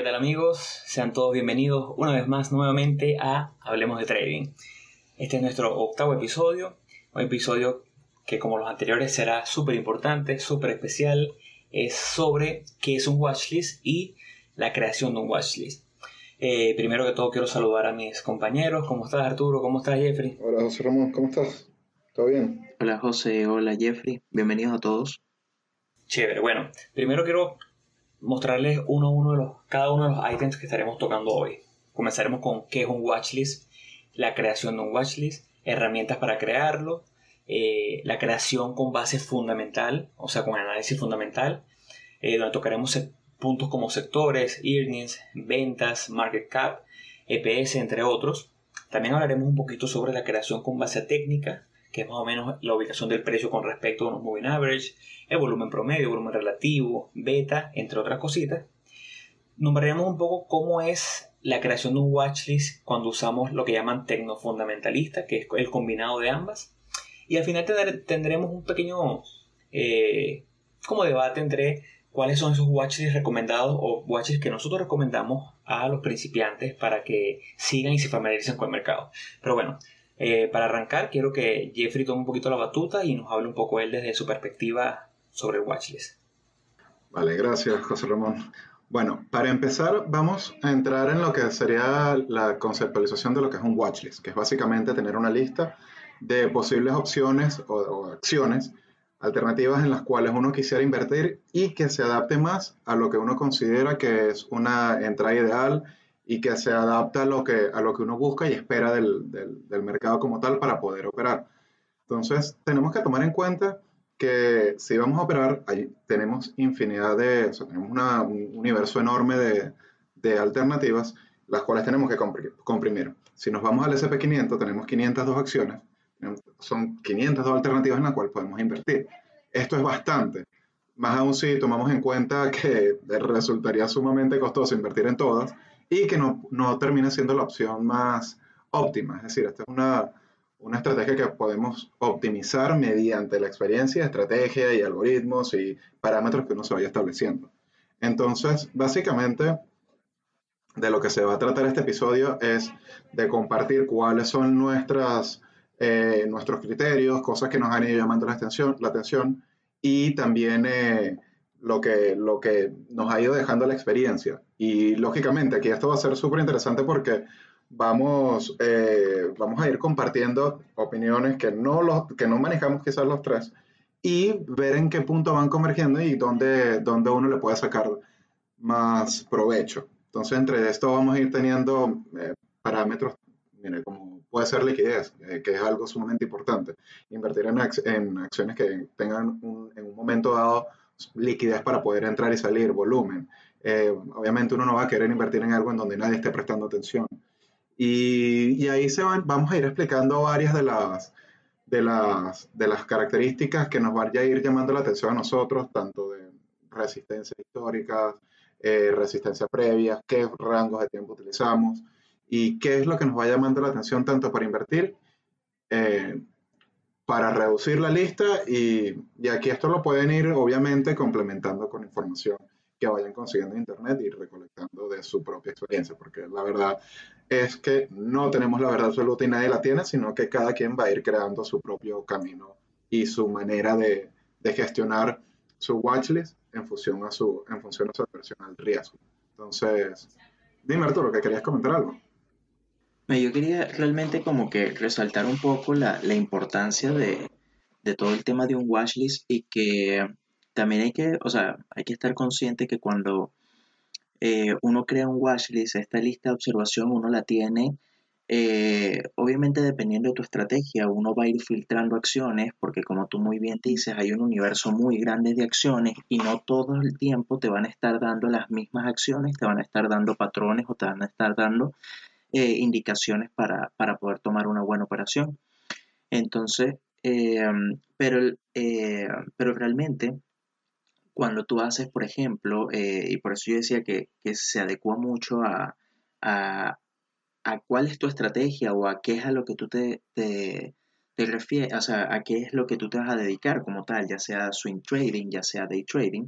¿qué tal amigos? Sean todos bienvenidos una vez más nuevamente a Hablemos de Trading. Este es nuestro octavo episodio, un episodio que como los anteriores será súper importante, súper especial, es sobre qué es un watchlist y la creación de un watchlist. Eh, primero que todo quiero saludar a mis compañeros. ¿Cómo estás Arturo? ¿Cómo estás Jeffrey? Hola José Ramón, ¿cómo estás? ¿Todo bien? Hola José, hola Jeffrey, bienvenidos a todos. Chévere, bueno, primero quiero mostrarles uno a uno de los, cada uno de los items que estaremos tocando hoy. Comenzaremos con qué es un watchlist, la creación de un watchlist, herramientas para crearlo, eh, la creación con base fundamental, o sea, con análisis fundamental, eh, donde tocaremos puntos como sectores, earnings, ventas, market cap, EPS, entre otros. También hablaremos un poquito sobre la creación con base técnica, que es más o menos la ubicación del precio con respecto a unos moving average, el volumen promedio, volumen relativo, beta, entre otras cositas. Nombraremos un poco cómo es la creación de un watchlist cuando usamos lo que llaman tecnofundamentalista, que es el combinado de ambas. Y al final tendremos un pequeño eh, como debate entre cuáles son esos watchlists recomendados o watchlists que nosotros recomendamos a los principiantes para que sigan y se familiaricen con el mercado. Pero bueno, eh, para arrancar, quiero que Jeffrey tome un poquito la batuta y nos hable un poco él desde su perspectiva sobre el watchlist. Vale, gracias, José Ramón. Bueno, para empezar, vamos a entrar en lo que sería la conceptualización de lo que es un watchlist, que es básicamente tener una lista de posibles opciones o, o acciones alternativas en las cuales uno quisiera invertir y que se adapte más a lo que uno considera que es una entrada ideal y que se adapta a lo que, a lo que uno busca y espera del, del, mercado como tal para poder operar. Entonces, tenemos que tomar en cuenta que si vamos a operar, ahí tenemos infinidad de, o sea, tenemos un universo enorme de, de, alternativas, las cuales tenemos que comprimir. Si nos vamos al SP500, tenemos 502 acciones, son 502 alternativas en las cuales podemos invertir. Esto es bastante. Más aún si tomamos en cuenta que resultaría sumamente costoso invertir en todas, y que no, no termina siendo la opción más óptima. Es decir, esta es una, una estrategia que podemos optimizar mediante la experiencia, estrategia y algoritmos y parámetros que uno se vaya estableciendo. Entonces, básicamente, de lo que se va a tratar este episodio es de compartir cuáles son nuestras, eh, nuestros criterios, cosas que nos han ido llamando la atención, la atención y también eh, lo que, lo que nos ha ido dejando la experiencia. Y lógicamente aquí esto va a ser súper interesante porque vamos, eh, vamos a ir compartiendo opiniones que no, los, que no manejamos quizás los tres y ver en qué punto van convergiendo y dónde, dónde uno le puede sacar más provecho. Entonces, entre esto vamos a ir teniendo eh, parámetros, como puede ser liquidez, eh, que es algo sumamente importante. Invertir en, en acciones que tengan en un momento dado liquidez para poder entrar y salir, volumen. Eh, obviamente uno no va a querer invertir en algo en donde nadie esté prestando atención. Y, ahí se van, vamos a ir explicando varias de las, de, las, de las características que nos van a ir llamando la atención a nosotros, tanto de resistencia históricas, eh, resistencia previa, qué rangos de tiempo utilizamos y qué es lo que nos va llamando la atención tanto para invertir eh, para reducir la lista y, y, aquí esto lo pueden ir obviamente complementando con información que vayan consiguiendo en internet y recolectando de su propia experiencia, porque la verdad es que no tenemos la verdad absoluta y nadie la tiene, sino que cada quien va a ir creando su propio camino y su manera de, de gestionar su watchlist en función a su, en función a su aversión al riesgo. Entonces, dime Arturo, que querías comentar algo. Yo quería realmente como que resaltar un poco la, la importancia de, de, todo el tema de un watchlist y que también hay que, o sea, hay que estar consciente que cuando eh, uno crea un watchlist, esta lista de observación uno la tiene, eh, obviamente dependiendo de tu estrategia, uno va a ir filtrando acciones porque como tú muy bien dices, hay un universo muy grande de acciones y no todo el tiempo te van a estar dando las mismas acciones, te van a estar dando patrones o te van a estar dando eh, indicaciones para, poder tomar una buena operación. Entonces, eh, pero, eh, pero realmente, cuando tú haces, por ejemplo, y por eso yo decía que, se adecua mucho a, a, cuál es tu estrategia o a qué es a lo que tú te, te, te refieres, o sea, a qué es lo que tú te vas a dedicar como tal, ya sea swing trading, ya sea day trading,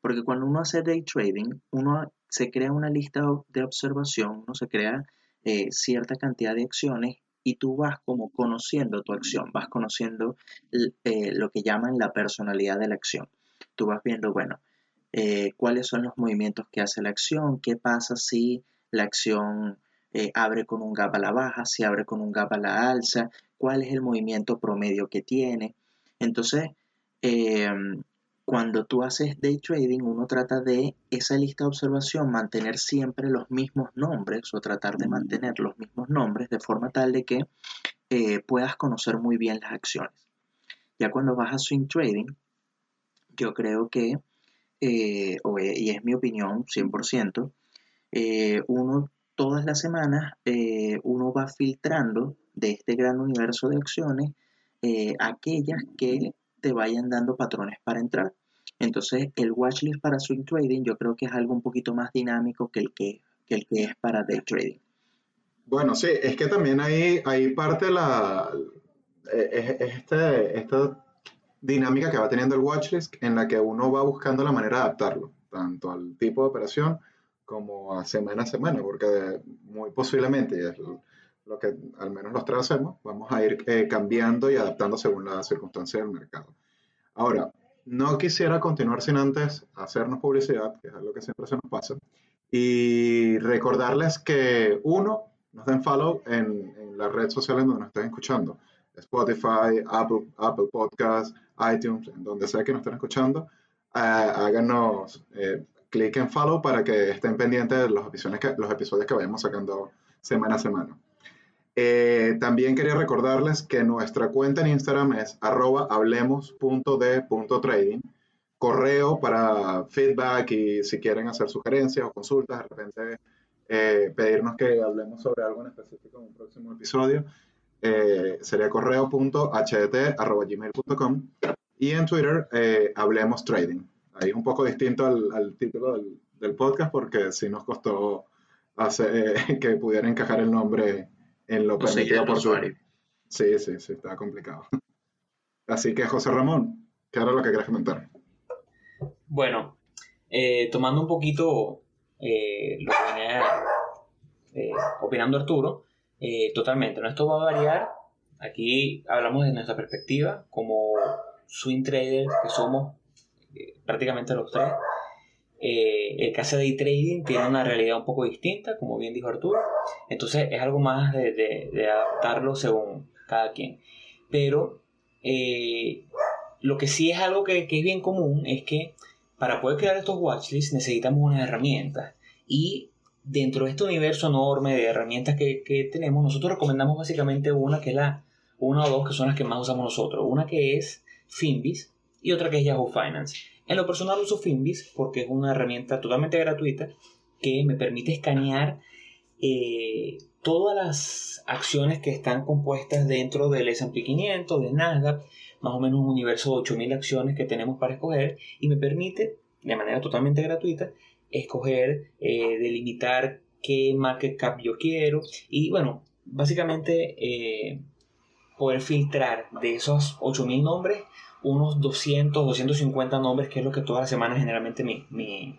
porque cuando uno hace day trading, uno se crea una lista de observación, no se crea eh, cierta cantidad de acciones y tú vas como conociendo tu acción, vas conociendo eh, lo que llaman la personalidad de la acción. Tú vas viendo, bueno, eh, cuáles son los movimientos que hace la acción, qué pasa si la acción abre con un gap a la baja, si abre con un gap a la alza, cuál es el movimiento promedio que tiene. Entonces, cuando tú haces day trading, uno trata de esa lista de observación mantener siempre los mismos nombres o tratar de mantener los mismos nombres de forma tal de que eh, puedas conocer muy bien las acciones. Ya cuando vas a swing trading, yo creo que, eh, y es mi opinión 100%, eh, uno todas las semanas uno va filtrando de este gran universo de acciones aquellas que te vayan dando patrones para entrar. Entonces, el watchlist para swing trading yo creo que es algo un poquito más dinámico que el que, el que es para day trading. Bueno, sí, es que también hay, hay parte la, eh, es, este, esta dinámica que va teniendo el watchlist en la que uno va buscando la manera de adaptarlo, tanto al tipo de operación como a semana a semana, porque muy posiblemente, es lo que al menos los tres hacemos, vamos a ir eh, cambiando y adaptando según las circunstancias del mercado. Ahora, no quisiera continuar sin antes hacernos publicidad, que es algo que siempre se nos pasa, y recordarles que uno, nos den follow en, en la red social en donde nos estén escuchando, Spotify, Apple, Apple Podcasts, iTunes, en donde sea que nos estén escuchando, eh, háganos eh, clic en follow para que estén pendientes de los episodios que, los episodios que vayamos sacando semana a semana. Eh, también quería recordarles que nuestra cuenta en Instagram es arroba hablemos.de.trading. Correo para feedback y si quieren hacer sugerencias o consultas, de repente eh, pedirnos que hablemos sobre algo en específico en un próximo episodio, eh, sería correo.hdt.gmail.com y en Twitter hablemos trading. Ahí es un poco distinto al, título del, del, podcast porque sí nos costó hacer, que pudiera encajar el nombre en lo permitido por usuario. Sí, sí, sí, está complicado. Así que, José Ramón, ¿qué era lo que quieres comentar? Bueno, eh, tomando un poquito eh, lo que venía eh, opinando Arturo, totalmente, ¿no? esto va a variar. Aquí hablamos de nuestra perspectiva como swing traders que somos prácticamente los tres. Eh, el caso de trading tiene una realidad un poco distinta, como bien dijo Arturo. Entonces es algo más de, adaptarlo según cada quien. Pero eh, lo que sí es algo que, es bien común es que para poder crear estos watchlists necesitamos unas herramientas. Y dentro de este universo enorme de herramientas que, que tenemos, nosotros recomendamos básicamente una que es la, una o dos que son las que más usamos nosotros. Una que es Finbis y otra que es Yahoo Finance. En lo personal uso Finbis porque es una herramienta totalmente gratuita que me permite escanear eh, todas las acciones que están compuestas dentro del S&P 500, de Nasdaq, más o menos un universo de 8.000 acciones que tenemos para escoger y me permite, de manera totalmente gratuita, escoger, eh, delimitar qué market cap yo quiero y bueno, básicamente eh, poder filtrar de esos 8.000 nombres unos 200, 250 nombres, que es lo que todas las semanas generalmente mi, mi,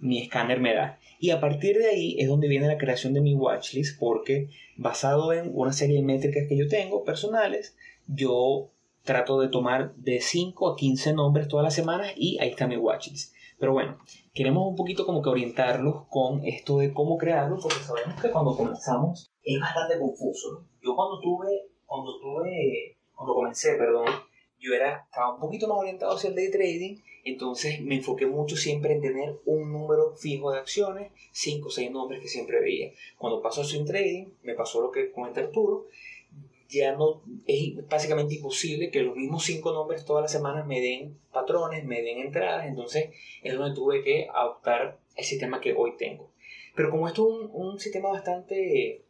mi escáner me da. Y a partir de ahí es donde viene la creación de mi watchlist, porque basado en una serie de métricas que yo tengo personales, yo trato de tomar de 5 a 15 nombres todas las semanas y ahí está mi watchlist. Pero bueno, queremos un poquito como que orientarlos con esto de cómo crearlo, porque sabemos que cuando comenzamos es bastante confuso. Yo cuando tuve, cuando tuve, cuando comencé, perdón, yo era, estaba un poquito más orientado hacia el day trading, entonces me enfoqué mucho siempre en tener un número fijo de acciones, 5 o 6 nombres que siempre veía. Cuando pasó a swing trading, me pasó lo que comenta Arturo, ya no es básicamente imposible que los mismos 5 nombres todas las semanas me den patrones, me den entradas, entonces es donde tuve que adoptar el sistema que hoy tengo. Pero como esto es un, un sistema bastante,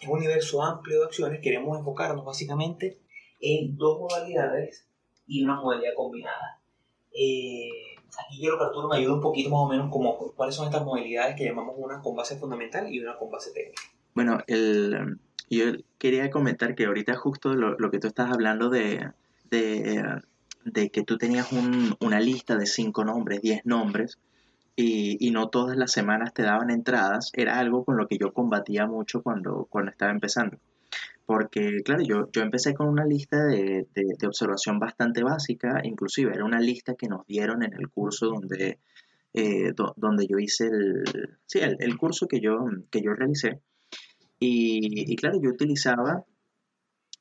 es un universo amplio de acciones, queremos enfocarnos básicamente en dos modalidades y una modalidad combinada. Eh, aquí quiero que Arturo me ayude un poquito más o menos como cuáles son estas modalidades que llamamos una con base fundamental y una con base técnica. Bueno, el, yo quería comentar que ahorita justo lo, lo que tú estás hablando de, de, de que tú tenías un, una lista de cinco nombres, diez nombres, y, no todas las semanas te daban entradas, era algo con lo que yo combatía mucho cuando, cuando estaba empezando. Porque, claro, yo, yo empecé con una lista de, de, observación bastante básica, inclusive era una lista que nos dieron en el curso donde, eh, donde yo hice el, sí, el, curso que yo, que yo realicé. Y, claro, yo utilizaba,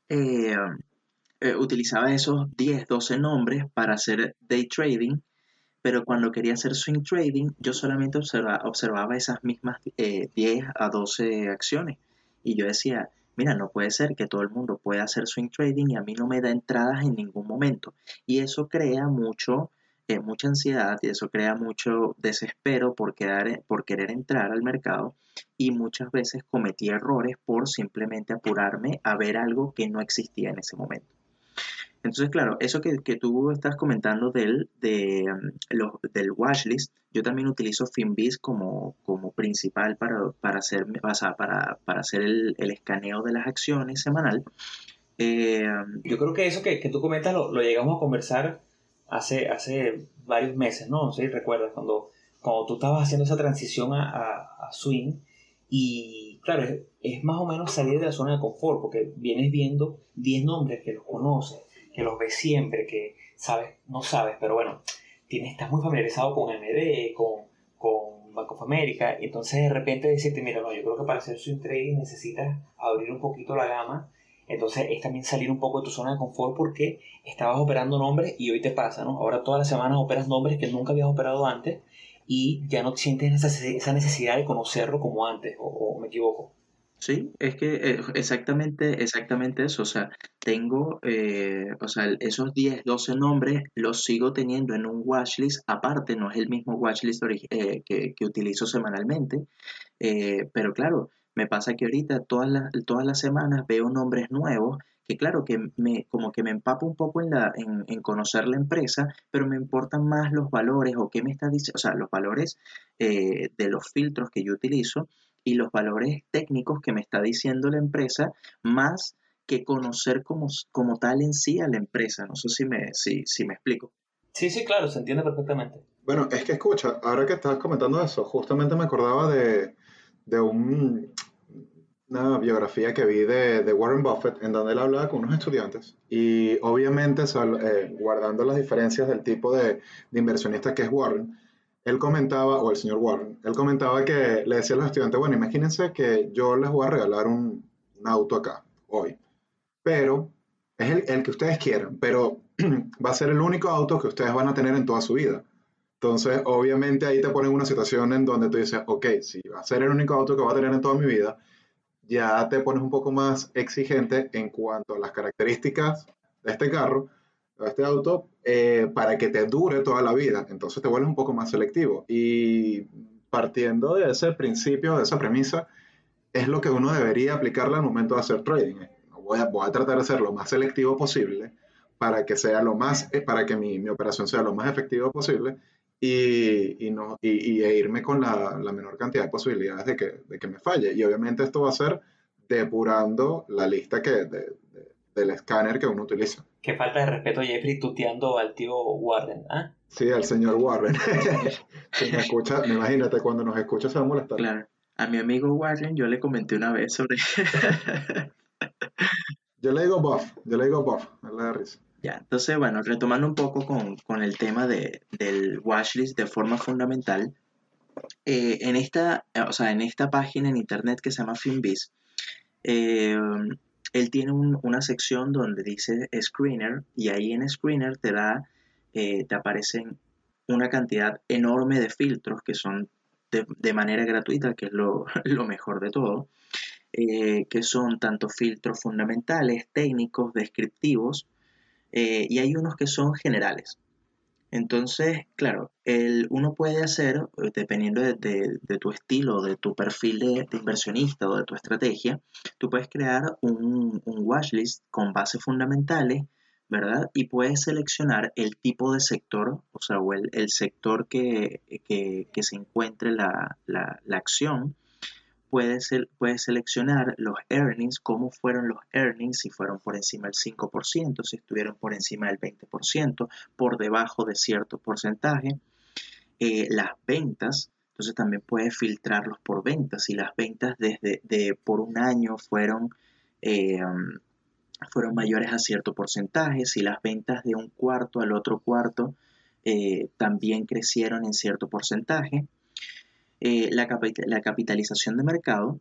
eh, eh, utilizaba esos 10, 12 nombres para hacer day trading pero cuando quería hacer swing trading, yo solamente observaba esas mismas 10 eh, a 12 acciones. Y yo decía, mira, no puede ser que todo el mundo pueda hacer swing trading y a mí no me da entradas en ningún momento. Y eso crea mucho, eh, mucha ansiedad y eso crea mucho desespero por, por querer entrar al mercado. Y muchas veces cometí errores por simplemente apurarme a ver algo que no existía en ese momento. Entonces, claro, eso que, tú estás comentando del, de, mm, los, del watchlist, yo también utilizo Finbiz como, como principal para, para hacer, para, para hacer el, escaneo de las acciones semanal. Eh, yo creo que eso que, tú comentas lo, llegamos a conversar hace, hace varios meses, ¿no? No recuerdas, cuando, cuando tú estabas haciendo esa transición a, a, Swing y claro, es, más o menos salir de la zona de confort porque vienes viendo 10 nombres que los conoces que los ves siempre, que sabes, no sabes, pero bueno, tienes, estás muy familiarizado con MD, con, con Bank of America, y entonces de repente decirte, mira, no, yo creo que para hacer swing trading necesitas abrir un poquito la gama, entonces es también salir un poco de tu zona de confort porque estabas operando nombres y hoy te pasa, ¿no? Ahora todas las semanas operas nombres que nunca habías operado antes y ya no sientes esa necesidad de conocerlo como antes, o me equivoco. Sí, es que eh, exactamente, exactamente eso. O sea, tengo, eh, o sea, esos 10, 12 nombres los sigo teniendo en un watchlist. Aparte, no es el mismo watchlist eh, que, que, utilizo semanalmente. pero claro, me pasa que ahorita todas las, todas las semanas veo nombres nuevos que claro que me, como que me empapo un poco en, la, en, en conocer la empresa, pero me importan más los valores o qué me está diciendo, o sea, los valores de los filtros que yo utilizo y los valores técnicos que me está diciendo la empresa, más que conocer como, como tal en sí a la empresa. No sé si me, si, si me explico. Sí, sí, claro, se entiende perfectamente. Bueno, es que escucha, ahora que estabas comentando eso, justamente me acordaba de, de un, una biografía que vi de, de, Warren Buffett en donde él hablaba con unos estudiantes y obviamente eh, guardando las diferencias del tipo de, de inversionista que es Warren, él comentaba, o el señor Warren, él comentaba que le decía a los estudiantes, bueno, imagínense que yo les voy a regalar un, auto acá, hoy, pero es el, el, que ustedes quieran, pero va a ser el único auto que ustedes van a tener en toda su vida. Entonces, obviamente ahí te ponen una situación en donde tú dices, ok, si va a ser el único auto que voy a tener en toda mi vida, ya te pones un poco más exigente en cuanto a las características de este carro, de este auto, eh, para que te dure toda la vida. Entonces te vuelves un poco más selectivo. Y partiendo de ese principio, de esa premisa, es lo que uno debería aplicarle al momento de hacer trading. Voy a, voy a tratar de ser lo más selectivo posible para que sea lo más, eh, para que mi, mi operación sea lo más efectiva posible y, y no, y, e irme con la, la, menor cantidad de posibilidades de que, de que, me falle. Y obviamente esto va a ser depurando la lista que, de, del escáner que uno utiliza. Qué falta de respeto, Jeffrey, tuteando al tío Warren, ¿ah? Sí, al señor Warren. si me escucha, imagínate, cuando nos escucha se va a molestar. Claro. A mi amigo Warren yo le comenté una vez sobre... yo le digo buff, yo le digo buff, me da risa. Ya, entonces, bueno, retomando un poco con, con el tema de, del watchlist de forma fundamental, eh, en, esta, o sea, en esta página en internet que se llama Finbiz, eh, él tiene una sección donde dice Screener y ahí en Screener te da, eh, te aparecen una cantidad enorme de filtros que son de, manera gratuita, que es lo, mejor de todo, eh, que son tanto filtros fundamentales, técnicos, descriptivos, eh, y hay unos que son generales. Entonces, claro, el, uno puede hacer, eh, dependiendo de, tu estilo, de tu perfil de, inversionista o de tu estrategia, tú puedes crear un, un watchlist con bases fundamentales, ¿verdad? Y puedes seleccionar el tipo de sector, o sea, o el, sector que, se encuentre la, acción, puedes, seleccionar los earnings, cómo fueron los earnings, si fueron por encima del 5%, si estuvieron por encima del 20%, por debajo de cierto porcentaje. eh, las ventas, entonces también puedes filtrarlos por ventas. Si las ventas desde de, por un año fueron, eh, fueron mayores a cierto porcentaje, si las ventas de un cuarto al otro cuarto eh, también crecieron en cierto porcentaje. La, la capitalización de mercado,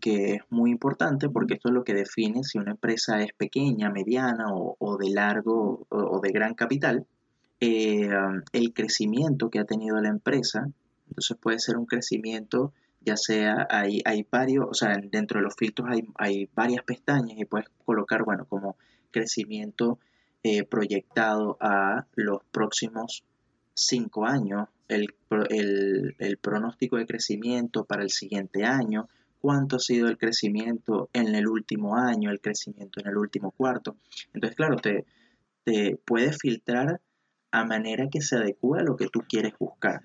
que es muy importante porque esto es lo que define si una empresa es pequeña, mediana o, de largo o, de gran capital. el crecimiento que ha tenido la empresa entonces puede ser un crecimiento, ya sea, hay, hay varios, o sea, dentro de los filtros hay, hay varias pestañas y puedes colocar, bueno, como crecimiento eh, proyectado a los próximos cinco años, el, el, pronóstico de crecimiento para el siguiente año, cuánto ha sido el crecimiento en el último año, el crecimiento en el último cuarto. Entonces, claro, te, te puedes filtrar a manera que se adecue a lo que tú quieres buscar.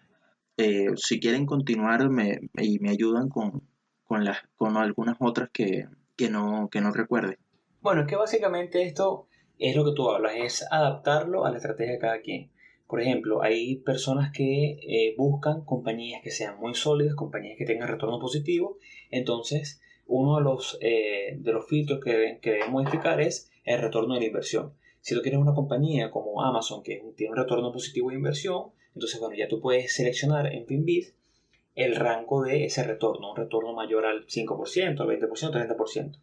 Eh, si quieren continuar y me ayudan con, las, con algunas otras que, no, que no recuerde. Bueno, es que básicamente esto es lo que tú hablas, es adaptarlo a la estrategia de cada quien. Por ejemplo, hay personas que eh, buscan compañías que sean muy sólidas, compañías que tengan retorno positivo. Entonces, uno de los, eh, de los filtros que deben, que deben modificar es el retorno de la inversión. Si tú quieres una compañía como Amazon que tiene un retorno positivo de inversión, entonces, bueno, ya tú puedes seleccionar en PinBit el rango de ese retorno, un retorno mayor al 5%, al 20%, 30%.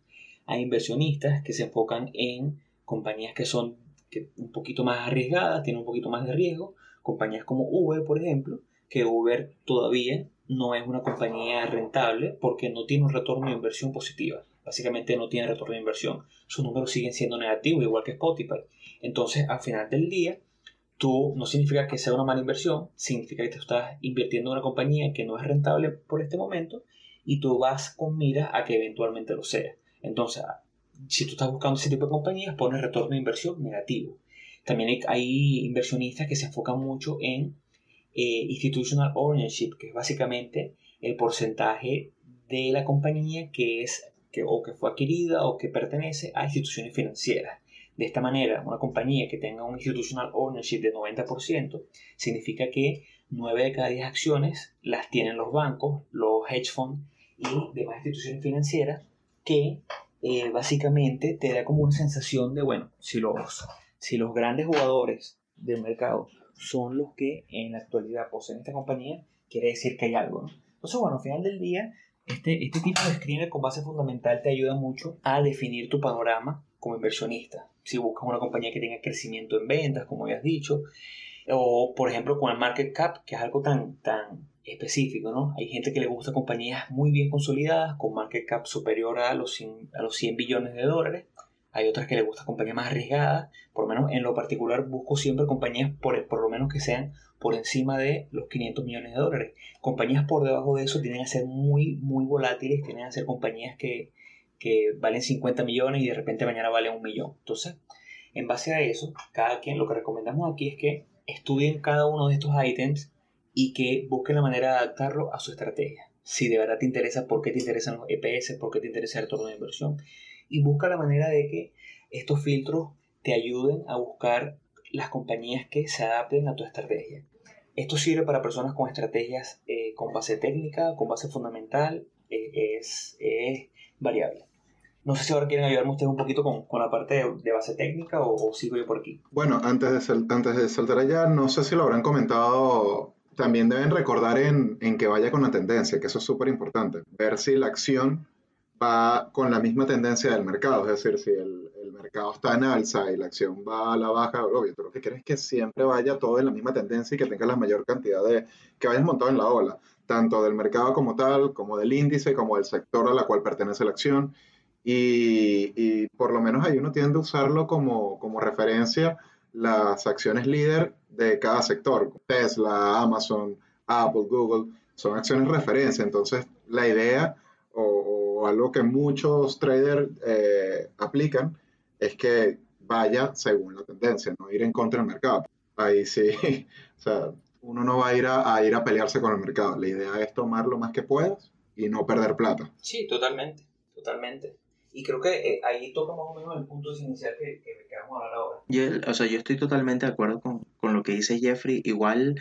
Hay inversionistas que se enfocan en compañías que son un poquito más arriesgadas, tienen un poquito más de riesgo, compañías como Uber, por ejemplo, que Uber todavía no es una compañía rentable porque no tiene un retorno de inversión positiva. Básicamente no tiene retorno de inversión. Sus números siguen siendo negativos, igual que Spotify. Entonces, al final del día, tú no significa que sea una mala inversión, significa que te estás invirtiendo en una compañía que no es rentable por este momento y tú vas con miras a que eventualmente lo sea. Entonces, si tú estás buscando ese tipo de compañías, pones retorno de inversión negativo. También hay, inversionistas que se enfocan mucho en eh, institutional ownership, que es básicamente el porcentaje de la compañía que es que, o que fue adquirida o que pertenece a instituciones financieras. De esta manera, una compañía que tenga un institutional ownership de 90% significa que 9 de cada 10 acciones las tienen los bancos, los hedge funds y demás instituciones financieras que eh, básicamente te da como una sensación de, bueno, si los, si los grandes jugadores del mercado son los que en la actualidad poseen esta compañía, quiere decir que hay algo. ¿no? Entonces, bueno, al final del día, este, este tipo de screener con base fundamental te ayuda mucho a definir tu panorama como inversionista. Si buscas una compañía que tenga crecimiento en ventas, como habías dicho, o por ejemplo con el market cap, que es algo tan, tan específico, ¿no? Hay gente que le gusta compañías muy bien consolidadas, con market cap superior a los 100, a los 100 billones de dólares. Hay otras que le gustan compañías más arriesgadas. Por lo menos en lo particular busco siempre compañías por, por lo menos que sean por encima de los 500 millones de dólares. Compañías por debajo de eso tienen a ser muy, muy volátiles, tienen a ser compañías que, que valen 50 millones y de repente mañana valen un millón. Entonces, en base a eso, cada quien lo que recomendamos aquí es que estudien cada uno de estos ítems y que busquen la manera de adaptarlo a su estrategia. Si de verdad te interesa por qué te interesan los EPS, por qué te interesa el retorno de inversión. Y busca la manera de que estos filtros te ayuden a buscar las compañías que se adapten a tu estrategia. Esto sirve para personas con estrategias eh, con base técnica, con base fundamental, eh, es, es variable. No sé si ahora quieren ayudarme ustedes un poquito con, con la parte de, base técnica o, sigo yo por aquí. Bueno, antes de, antes de saltar allá, no sé si lo habrán comentado, también deben recordar en, en que vaya con la tendencia, que eso es súper importante. Ver si la acción va con la misma tendencia del mercado, es decir, si el, el, mercado está en alza y la acción va a la baja, obvio, tú lo que quieres es que siempre vaya todo en la misma tendencia y que tenga la mayor cantidad de, que vayas montado en la ola, tanto del mercado como tal, como del índice, como del sector a la cual pertenece la acción y, por lo menos ahí uno tiende a usarlo como, como referencia las acciones líder de cada sector. Tesla, Amazon, Apple, Google, son acciones referencia. Entonces, la idea o, algo que muchos traders eh, aplican es que vaya según la tendencia, no ir en contra del mercado. Ahí sí, o sea, uno no va a ir a, ir a pelearse con el mercado. La idea es tomar lo más que puedas y no perder plata. Sí, totalmente, totalmente. Y creo que eh, ahí toca más o menos el punto inicial que, que, vamos a hablar ahora. Yo, o sea, yo estoy totalmente de acuerdo con, con, lo que dice Jeffrey. Igual,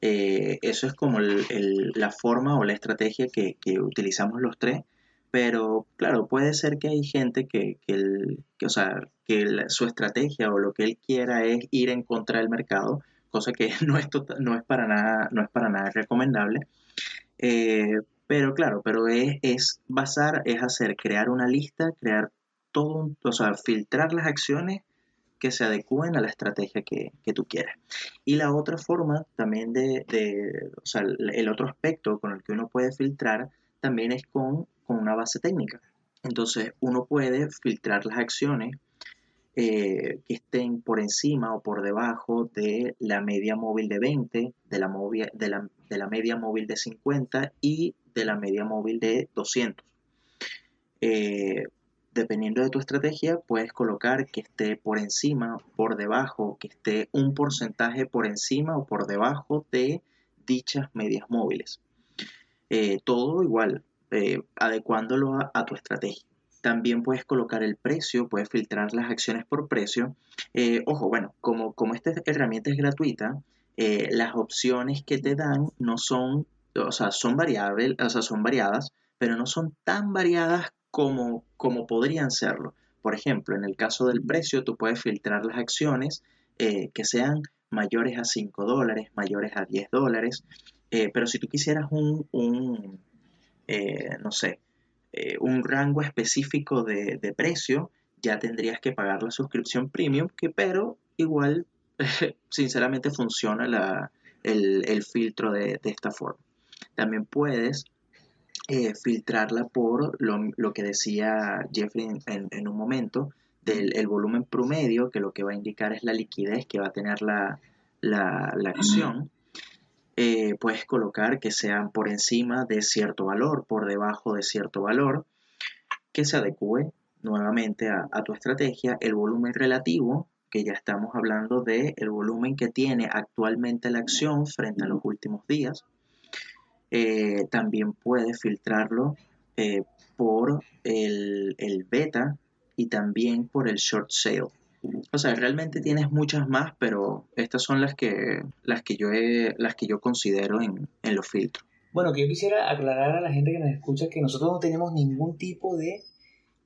Eh, eso es como la forma o la estrategia que, utilizamos los tres. Pero claro, puede ser que hay gente que, o sea, que su estrategia o lo que él quiera es ir en contra del mercado, cosa que no es, tota, no es, para, nada, no es para nada recomendable. Eh, pero claro, pero es, es, basar, es hacer, crear una lista, crear todo, o sea, filtrar las acciones que se adecúen a la estrategia que, tú quieras. Y la otra forma también de, o sea, el otro aspecto con el que uno puede filtrar también es con, una base técnica. Entonces, uno puede filtrar las acciones eh, que estén por encima o por debajo de la media móvil de 20, de la, de la, de la media móvil de 50 y de la media móvil de 200. Eh, dependiendo de tu estrategia, puedes colocar que esté por encima, por debajo, que esté un porcentaje por encima o por debajo de dichas medias móviles. Eh, todo igual, eh, adecuándolo a, tu estrategia. También puedes colocar el precio, puedes filtrar las acciones por precio. ojo, bueno, como, como esta herramienta es gratuita, las opciones que te dan no son o sea, son variables, o sea, son variadas, pero no son tan variadas como, como podrían serlo. Por ejemplo, en el caso del precio, tú puedes filtrar las acciones eh, que sean mayores a 5 dólares, mayores a 10 dólares, eh, pero si tú quisieras un, un eh, no sé, un rango específico de, precio, ya tendrías que pagar la suscripción premium, que pero igual, sinceramente, funciona el, filtro de esta forma. También puedes eh, filtrarla por lo, que decía Jeffrey en, un momento, del el volumen promedio, que lo que va a indicar es la liquidez que va a tener la, acción. Eh, puedes colocar que sean por encima de cierto valor, por debajo de cierto valor, que se adecue nuevamente a, tu estrategia. El volumen relativo, que ya estamos hablando de el volumen que tiene actualmente la acción frente a los últimos días. Eh, también puedes filtrarlo eh, por el, beta y también por el short sale. O sea, realmente tienes muchas más, pero estas son las que, las que, yo, las que yo considero en, los filtros. Bueno, que yo quisiera aclarar a la gente que nos escucha que nosotros no tenemos ningún tipo de,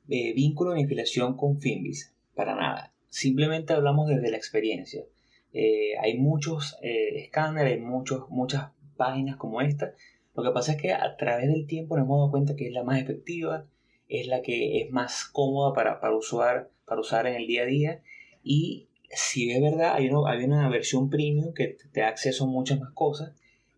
vínculo ni afiliación con Finbis, para nada. Simplemente hablamos desde la experiencia. Eh, hay muchos escáneres, hay muchos, muchas páginas como esta. Lo que pasa es que a través del tiempo nos hemos dado cuenta que es la más efectiva, es la que es más cómoda para, para, usar, para usar en el día a día y si es verdad, hay una, hay una versión premium que te da acceso a muchas más cosas.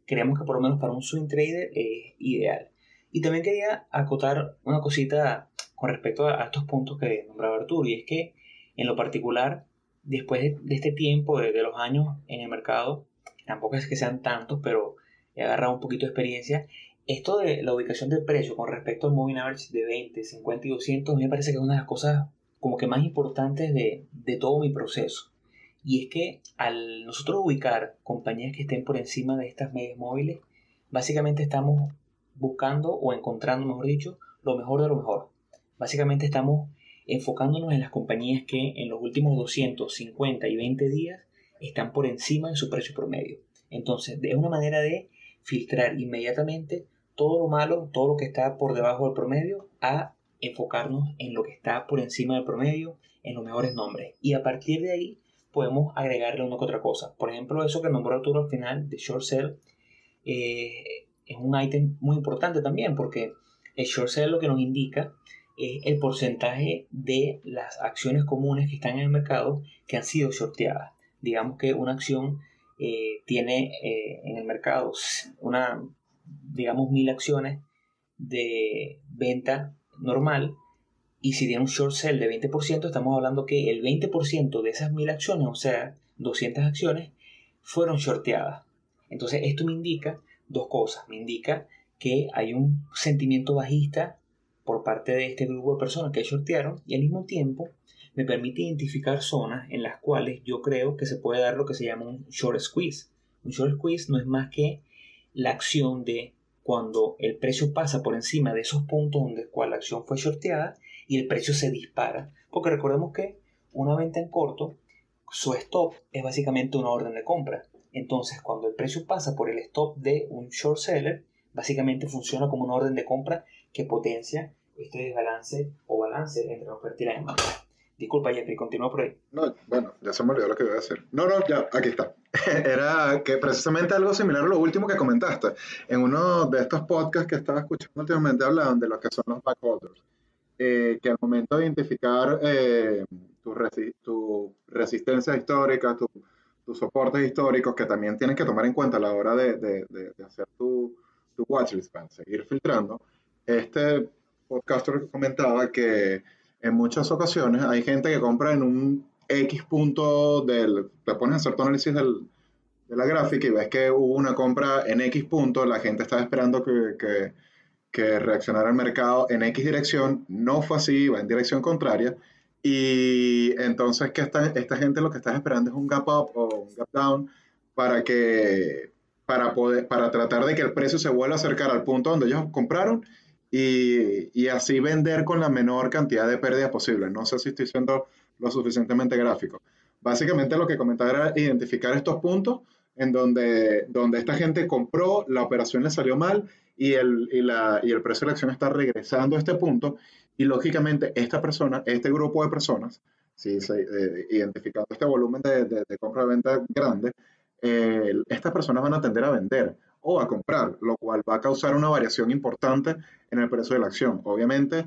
Creemos que por lo menos para un swing trader es ideal. Y también quería acotar una cosita con respecto a, estos puntos que nombraba Arturo, y es que en lo particular, después de, este tiempo, de, los años en el mercado, tampoco es que sean tantos, pero he agarrado un poquito de experiencia. Esto de la ubicación del precio con respecto al moving average de 20, 50 y 200 me parece que es una de las cosas como que más importantes de, de todo mi proceso. Y es que al nosotros ubicar compañías que estén por encima de estas medias móviles, básicamente estamos buscando o encontrando, mejor dicho, lo mejor de lo mejor. Básicamente estamos enfocándonos en las compañías que en los últimos 250 y 20 días están por encima de su precio promedio. Entonces, es una manera de filtrar inmediatamente todo lo malo, todo lo que está por debajo del promedio, a enfocarnos en lo que está por encima del promedio, en los mejores nombres. Y a partir de ahí podemos agregarle una que otra cosa. Por ejemplo, eso que nombró Arturo al final de short sell eh, es un ítem muy importante también porque el short sell lo que nos indica es el porcentaje de las acciones comunes que están en el mercado que han sido shorteadas. Digamos que una acción eh, tiene eh, en el mercado una, digamos, mil acciones de venta normal y si tiene un short sell de 20%, estamos hablando que el 20% de esas mil acciones, o sea, 200 acciones, fueron shorteadas. Entonces, esto me indica dos cosas. Me indica que hay un sentimiento bajista por parte de este grupo de personas que shortearon y al mismo tiempo me permite identificar zonas en las cuales yo creo que se puede dar lo que se llama un short squeeze. Un short squeeze no es más que la acción de cuando el precio pasa por encima de esos puntos donde cual la acción fue shorteada y el precio se dispara. Porque recordemos que una venta en corto, su stop es básicamente una orden de compra. Entonces, cuando el precio pasa por el stop de un short seller, básicamente funciona como una orden de compra que potencia este desbalance o balance entre la oferta y la. Disculpa, Jeffrey, continúa por ahí. No, bueno, ya se me olvidó lo que iba a decir. No, no, ya, aquí está. Era que precisamente algo similar a lo último que comentaste. En uno de estos podcasts que estaba escuchando últimamente hablaban de lo que son los backholders. Eh, que al momento de identificar eh, tu, tu, resistencia histórica, tus soportes históricos, que también tienes que tomar en cuenta a la hora de, de, de, hacer tu, tu watchlist para seguir filtrando, este podcaster comentaba que en muchas ocasiones hay gente que compra en un X punto del, te pones a hacer tu análisis del, de la gráfica y ves que hubo una compra en X punto, la gente estaba esperando que, que, que reaccionara el mercado en X dirección, no fue así, va en dirección contraria, y entonces que esta, esta gente lo que está esperando es un gap up o un gap down para que para poder para tratar de que el precio se vuelva a acercar al punto donde ellos compraron y, y, así vender con la menor cantidad de pérdidas posible. No sé si estoy siendo lo suficientemente gráfico. Básicamente lo que comentaba era identificar estos puntos en donde, donde esta gente compró, la operación le salió mal y el, y, la, y el precio de la acción está regresando a este punto y lógicamente esta persona, este grupo de personas, si se, eh, identificando este volumen de, de, compra-venta grande, eh, estas personas van a tender a vender o a comprar, lo cual va a causar una variación importante en el precio de la acción. Obviamente,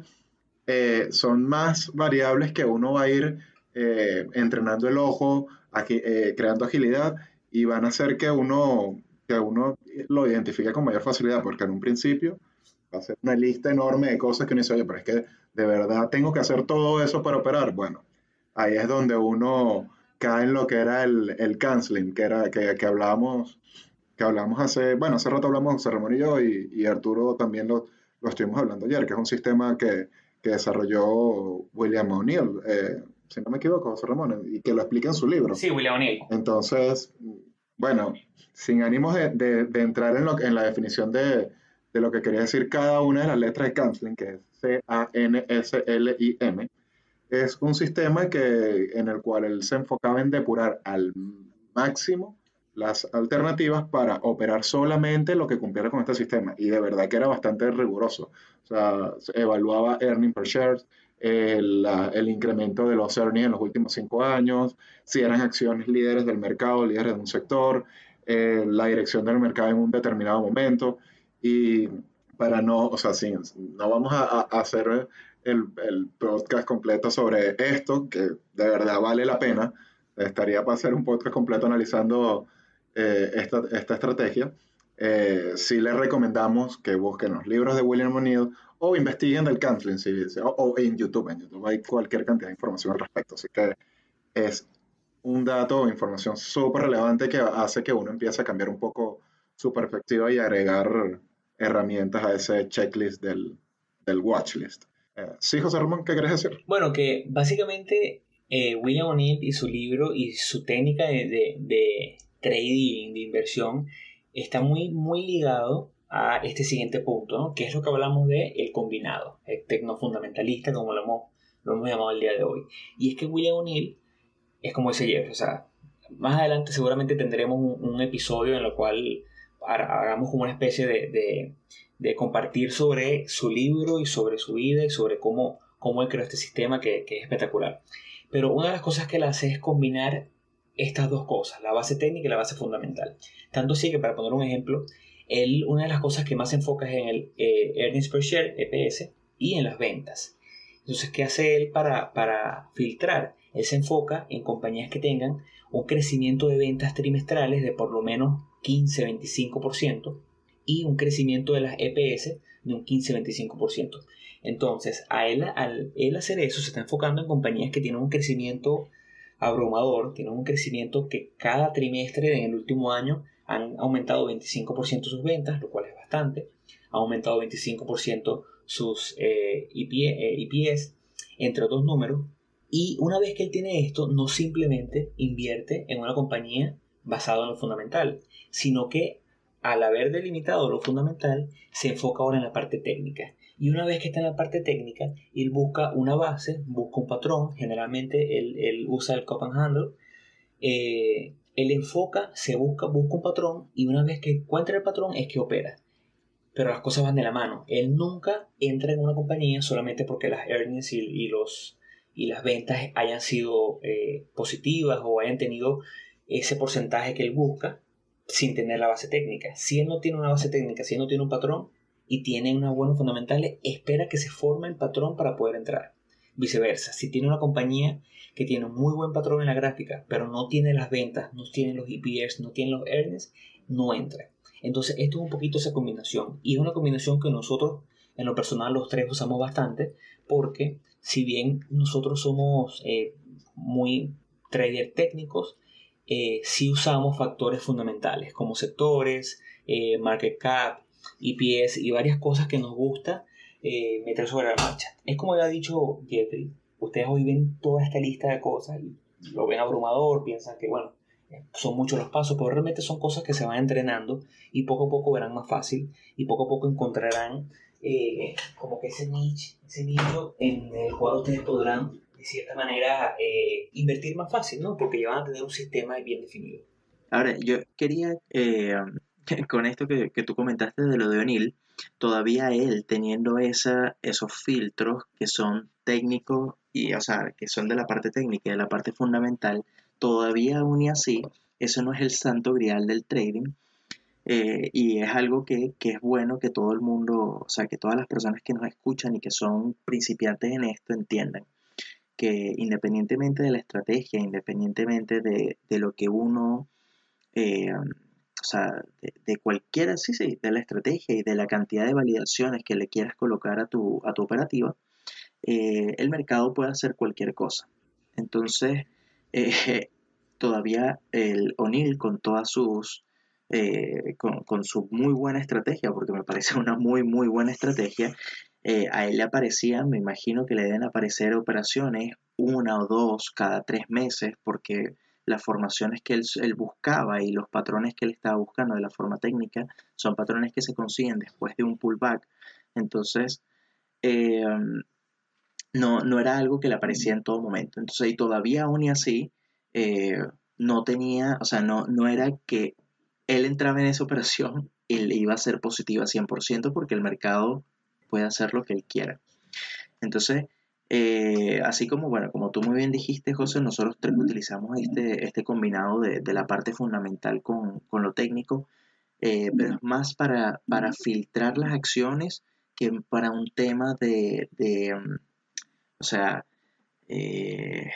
eh, son más variables que uno va a ir eh, entrenando el ojo, aquí, eh, creando agilidad y van a hacer que uno, que uno lo identifique con mayor facilidad, porque en un principio va a ser una lista enorme de cosas que uno dice, oye, pero es que de verdad tengo que hacer todo eso para operar. Bueno, ahí es donde uno cae en lo que era el, el canceling, que, era, que, que hablábamos que hablamos hace, bueno, hace rato hablamos José Ramón y yo, y, Arturo también lo, lo, estuvimos hablando ayer, que es un sistema que, que desarrolló William O'Neill, eh, si no me equivoco, José Ramón, y que lo explica en su libro. Sí, William O'Neill. Entonces, bueno, sin ánimos de, de, entrar en, lo, en la definición de, de, lo que quería decir cada una de las letras de Canceling, que es C-A-N-S-L-I-M, es un sistema que, en el cual él se enfocaba en depurar al máximo las alternativas para operar solamente lo que cumpliera con este sistema. Y de verdad que era bastante riguroso. O sea, evaluaba earning per share, el, incremento de los earnings en los últimos cinco años, si eran acciones líderes del mercado, líderes de un sector, eh, la dirección del mercado en un determinado momento. Y para no, o sea, sí, no vamos a, a hacer el, el, podcast completo sobre esto, que de verdad vale la pena. Estaría para hacer un podcast completo analizando eh, esta, esta, estrategia, eh, sí les recomendamos que busquen los libros de William O'Neill o investiguen del Cantlin, o, en YouTube. En YouTube hay cualquier cantidad de información al respecto. Así que es un dato o información súper relevante que hace que uno empiece a cambiar un poco su perspectiva y agregar herramientas a ese checklist del, del watchlist. Eh, sí, José Ramón, ¿qué querés decir? Bueno, que básicamente eh, William O'Neill y su libro y su técnica de, de, trading, de inversión, está muy, muy ligado a este siguiente punto, que es lo que hablamos de el combinado, el tecnofundamentalista, como lo hemos, lo hemos llamado el día de hoy. Y es que William O'Neill es como ese Jeff, o sea, más adelante seguramente tendremos un, episodio en el cual hagamos como una especie de, de, de, compartir sobre su libro y sobre su vida y sobre cómo, cómo él creó este sistema que, que es espectacular. Pero una de las cosas que él hace es combinar estas dos cosas, la base técnica y la base fundamental. Tanto así que, para poner un ejemplo, él, una de las cosas que más se enfoca es en el eh, Earnings Per Share, EPS, y en las ventas. Entonces, ¿qué hace él para, para filtrar? Él se enfoca en compañías que tengan un crecimiento de ventas trimestrales de por lo menos 15-25% y un crecimiento de las EPS de un 15-25%. Entonces, a él, al él hacer eso, se está enfocando en compañías que tienen un crecimiento abrumador, tienen un crecimiento que cada trimestre en el último año han aumentado 25% sus ventas, lo cual es bastante, ha aumentado 25% sus eh, IPS, eh, entre otros números, y una vez que él tiene esto, no simplemente invierte en una compañía basada en lo fundamental, sino que al haber delimitado lo fundamental, se enfoca ahora en la parte técnica. Y una vez que está en la parte técnica, él busca una base, busca un patrón, generalmente él, usa el cup and handle, eh, él enfoca, se busca, busca un patrón y una vez que encuentra el patrón es que opera. Pero las cosas van de la mano. Él nunca entra en una compañía solamente porque las earnings y, los, y las ventas hayan sido eh, positivas o hayan tenido ese porcentaje que él busca sin tener la base técnica. Si él no tiene una base técnica, si él no tiene un patrón y tiene unas buenos fundamentales, espera que se forme el patrón para poder entrar. Viceversa, si tiene una compañía que tiene un muy buen patrón en la gráfica, pero no tiene las ventas, no tiene los EPS, no tiene los earnings, no entra. Entonces, esto es un poquito esa combinación. Y es una combinación que nosotros, en lo personal, los tres usamos bastante, porque si bien nosotros somos eh, muy trader técnicos, eh, sí usamos factores fundamentales como sectores, eh, market cap, EPS y varias cosas que nos gusta eh, meter sobre la marcha. Es como ya ha dicho Jeffrey, ustedes hoy ven toda esta lista de cosas y lo ven abrumador, piensan que bueno, son muchos los pasos, pero realmente son cosas que se van entrenando y poco a poco verán más fácil y poco a poco encontrarán como que ese nicho, ese nicho en el cual ustedes podrán de cierta manera, eh, invertir más fácil, ¿no? Porque ya van a tener un sistema bien definido. Ahora, yo quería, eh, con esto que, que, tú comentaste de lo de O'Neill, todavía él teniendo esa, esos filtros que son técnicos y, o sea, que son de la parte técnica y de la parte fundamental, todavía aún y así, eso no es el santo grial del trading. Eh, y es algo que, que, es bueno que todo el mundo, o sea, que todas las personas que nos escuchan y que son principiantes en esto entiendan que independientemente de la estrategia, independientemente de, lo que uno, eh, sea, de, cualquiera, sí, sí, de la estrategia y de la cantidad de validaciones que le quieras colocar a tu, a tu operativa, eh, el mercado puede hacer cualquier cosa. Entonces, eh, todavía el O'Neill con todas sus, con, con, su muy buena estrategia, porque me parece una muy, muy buena estrategia, eh, a él le aparecían, me imagino que le deben aparecer operaciones una o dos cada tres meses, porque las formaciones que él, buscaba y los patrones que él estaba buscando de la forma técnica son patrones que se consiguen después de un pullback. Entonces, eh, no, no, era algo que le aparecía en todo momento. Entonces, y todavía aún y así, eh, no tenía, o sea, no, no era que él entraba en esa operación y le iba a ser positiva 100% porque el mercado puede hacer lo que él quiera. Entonces, eh, así como, bueno, como tú muy bien dijiste, José, nosotros utilizamos este, este combinado de, la parte fundamental con, lo técnico, eh, pero es más para, para, filtrar las acciones que para un tema de, mm, o sea, eh,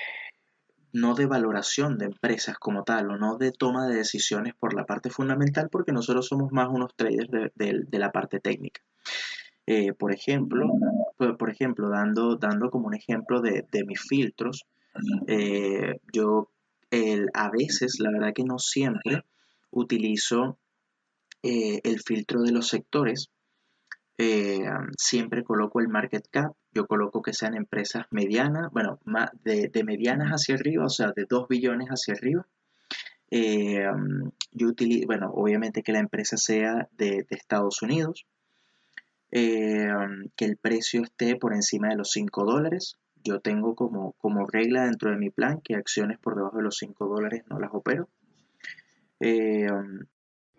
no de valoración de empresas como tal o no de toma de decisiones por la parte fundamental porque nosotros somos más unos traders de la parte técnica. Eh, por ejemplo, por, ejemplo, dando, dando como un ejemplo de, mis filtros, eh, yo a veces, la verdad que no siempre, utilizo eh, el filtro de los sectores. siempre coloco el market cap, yo coloco que sean empresas medianas, bueno, de, medianas hacia arriba, o sea, de 2 billones hacia arriba. yo utilizo, bueno, obviamente que la empresa sea de Estados Unidos, eh, que el precio esté por encima de los 5 dólares. Yo tengo como, como regla dentro de mi plan que acciones por debajo de los 5 dólares no las opero. Eh,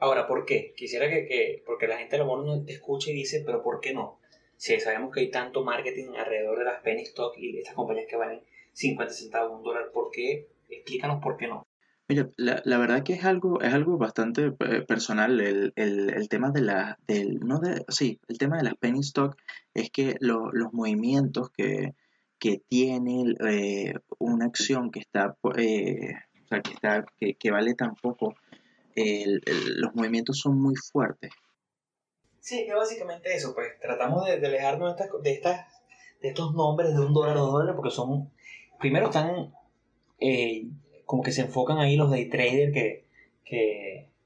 Ahora, ¿por qué? Quisiera que, porque la gente a lo mejor no te escuche y dice, pero ¿por qué no? Si sabemos que hay tanto marketing alrededor de las penny stock y estas compañías que valen 50 centavos, un dólar, ¿por qué? Explícanos por qué no. Mira, la, la, verdad que es algo, es algo bastante eh, personal el, el, el, tema de la, del, no de, sí, el tema de las penny stock es que los movimientos que, que tiene eh, una acción que está, eh, o sea, que, está que, que, vale tan poco, los movimientos son muy fuertes. Sí, que básicamente eso, pues tratamos de, alejarnos de, estas, de, estas, de estos nombres de un dólar o dos dólares porque son, primero están como que se enfocan ahí los day traders que,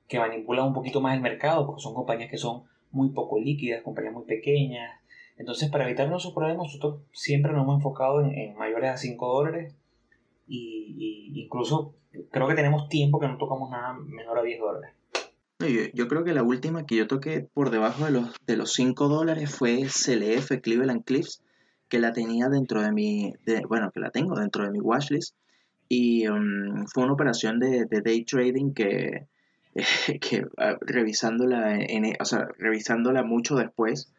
que, manipulan un poquito más el mercado, porque son compañías que son muy poco líquidas, compañías muy pequeñas. Entonces, para evitarnos esos problemas, nosotros siempre nos hemos enfocado en, mayores a 5 dólares y, incluso creo que tenemos tiempo que no tocamos nada menor a 10 dólares. Yo, creo que la última que yo toqué por debajo de los, de los 5 dólares fue CLF, Cleveland Cliffs, que la tenía dentro de mi, bueno, que la tengo dentro de mi watchlist y um, fue una operación de, day trading que, que ah, revisándola, en, o sea, revisándola mucho después,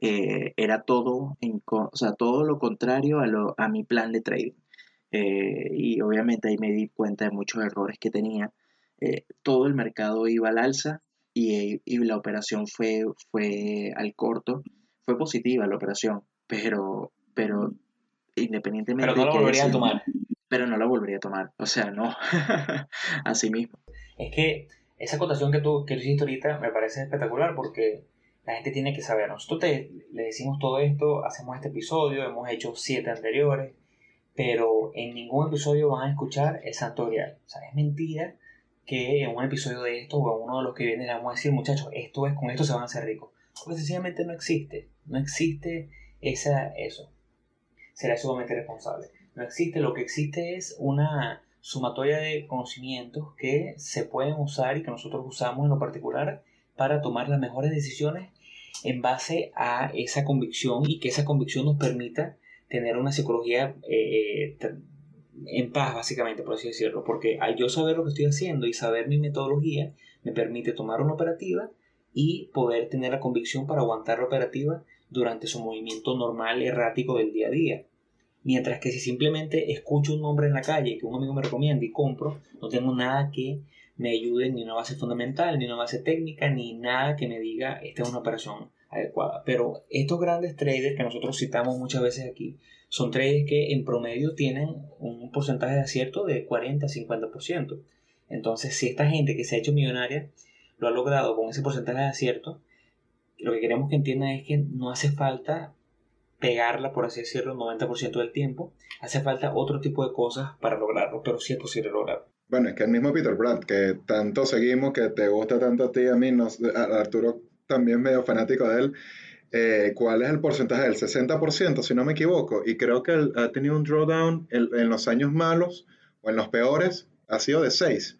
eh, era todo, en, o sea, todo lo contrario a, lo, a mi plan de trading. Eh, y obviamente ahí me di cuenta de muchos errores que tenía. Eh, todo el mercado iba al alza y, y, la operación fue, fue al corto. Fue positiva la operación, pero, pero independientemente... Pero no la volvería a tomar. Pero no la volvería a tomar. O sea, no. Así mismo. Es que esa acotación que tú, que hiciste ahorita me parece espectacular porque la gente tiene que saber. Nosotros te, le decimos todo esto, hacemos este episodio, hemos hecho siete anteriores, pero en ningún episodio van a escuchar el santo. O sea, es mentira que en un episodio de esto o en uno de los que viene le vamos a decir, muchachos, esto es, con esto se van a hacer ricos. Porque sencillamente no existe. No existe esa, eso. Será sumamente responsable. No existe, lo que existe es una sumatoria de conocimientos que se pueden usar y que nosotros usamos en lo particular para tomar las mejores decisiones en base a esa convicción y que esa convicción nos permita tener una psicología eh, en paz, básicamente, por así decirlo, porque al yo saber lo que estoy haciendo y saber mi metodología, me permite tomar una operativa y poder tener la convicción para aguantar la operativa durante su movimiento normal, errático del día a día. Mientras que si simplemente escucho un nombre en la calle que un amigo me recomienda y compro, no tengo nada que me ayude, ni una base fundamental, ni una base técnica, ni nada que me diga esta es una operación adecuada. Pero estos grandes traders que nosotros citamos muchas veces aquí, son traders que en promedio tienen un porcentaje de acierto de 40-50%. Entonces, si esta gente que se ha hecho millonaria lo ha logrado con ese porcentaje de acierto, lo que queremos que entiendan es que no hace falta pegarla, por así decirlo, el 90% del tiempo. Hace falta otro tipo de cosas para lograrlo, pero sí es posible lograrlo. Bueno, es que el mismo Peter Brandt, que tanto seguimos, que te gusta tanto a ti, a mí, Arturo también medio fanático de él, eh, ¿cuál es el porcentaje? El 60%, si no me equivoco. Y creo que ha tenido un drawdown en, los años malos o en los peores, ha sido de 6.